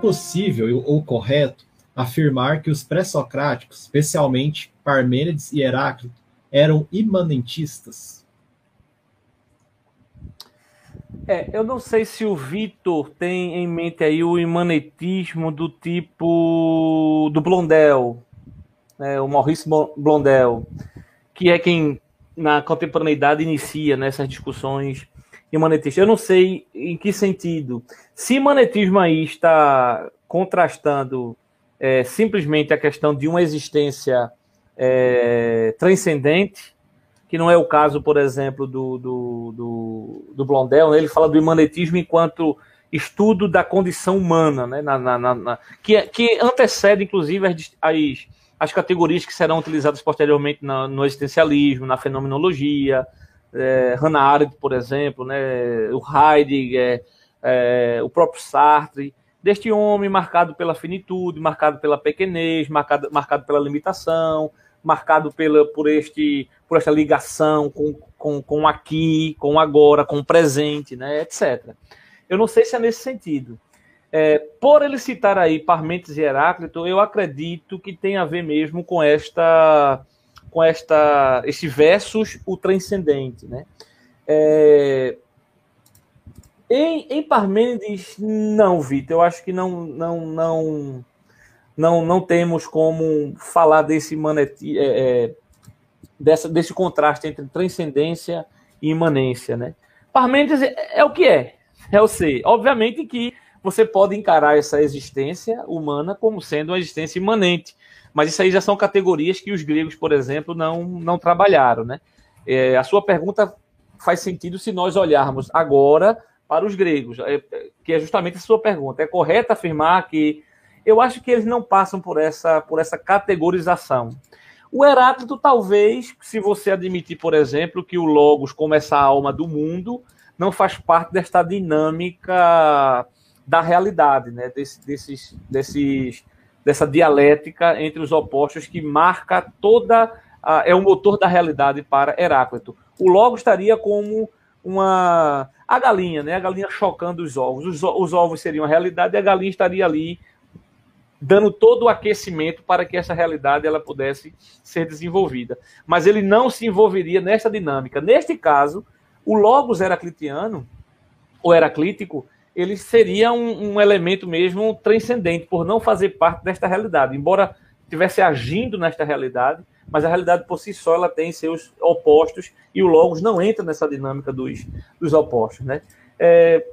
possível ou correto afirmar que os pré-socráticos, especialmente Parmênides e Heráclito, eram imanentistas? É, eu não sei se o Vitor tem em mente aí o imanetismo do tipo do Blondel, né, o Maurice Blondel, que é quem na contemporaneidade inicia nessas discussões imanetistas. Eu não sei em que sentido. Se imanetismo aí está contrastando é, simplesmente a questão de uma existência é, transcendente, que não é o caso, por exemplo, do, do, do, do Blondel, né? ele fala do imanetismo enquanto estudo da condição humana, né? na, na, na, que, que antecede, inclusive, as, as, as categorias que serão utilizadas posteriormente no existencialismo, na fenomenologia, é, Hannah Arendt, por exemplo, né? o Heidegger, é, o próprio Sartre, deste homem marcado pela finitude, marcado pela pequenez, marcado, marcado pela limitação, marcado pela, por, este, por esta ligação com, com, com aqui, com agora, com o presente, né, etc. Eu não sei se é nesse sentido. É, por ele citar aí Parmentes e Heráclito, eu acredito que tem a ver mesmo com esta com esta este versus o transcendente, né? É, em, em Parmênides, não, Vitor. Eu acho que não, não, não, não, não temos como falar desse maneti, é, é, dessa, desse contraste entre transcendência e imanência, né? Parmênides é, é o que é, é o ser. Obviamente que você pode encarar essa existência humana como sendo uma existência imanente, mas isso aí já são categorias que os gregos, por exemplo, não, não trabalharam, né? É, a sua pergunta faz sentido se nós olharmos agora para os gregos, é, que é justamente a sua pergunta. É correto afirmar que eu acho que eles não passam por essa, por essa categorização. O Heráclito, talvez, se você admitir, por exemplo, que o Logos, como essa alma do mundo, não faz parte desta dinâmica da realidade, né? Desse, desses, desses, dessa dialética entre os opostos que marca toda. A, é o motor da realidade para Heráclito. O Logos estaria como uma a galinha, né? A galinha chocando os ovos. Os, os ovos seriam a realidade e a galinha estaria ali dando todo o aquecimento para que essa realidade ela pudesse ser desenvolvida. Mas ele não se envolveria nessa dinâmica. Neste caso, o logos heraclitiano, ou heraclítico, ele seria um, um elemento mesmo transcendente, por não fazer parte desta realidade. Embora estivesse agindo nesta realidade, mas a realidade por si só ela tem seus opostos e o Logos não entra nessa dinâmica dos, dos opostos. Né? É,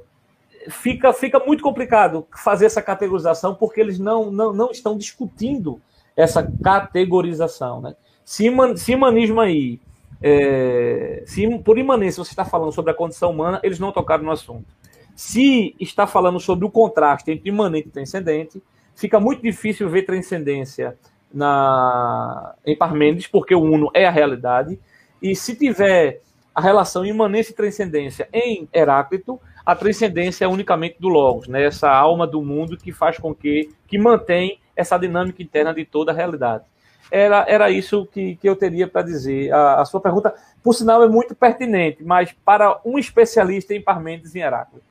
fica, fica muito complicado fazer essa categorização porque eles não, não, não estão discutindo essa categorização. Né? Se, se imanismo aí, é, se por imanência você está falando sobre a condição humana, eles não tocaram no assunto. Se está falando sobre o contraste entre imanente e transcendente, fica muito difícil ver transcendência na, em Parmênides, porque o Uno é a realidade, e se tiver a relação imanência e transcendência em Heráclito, a transcendência é unicamente do Logos, né? essa alma do mundo que faz com que, que mantém essa dinâmica interna de toda a realidade. Era, era isso que, que eu teria para dizer. A, a, sua pergunta, por sinal, é muito pertinente, mas para um especialista em Parmênides e Heráclito.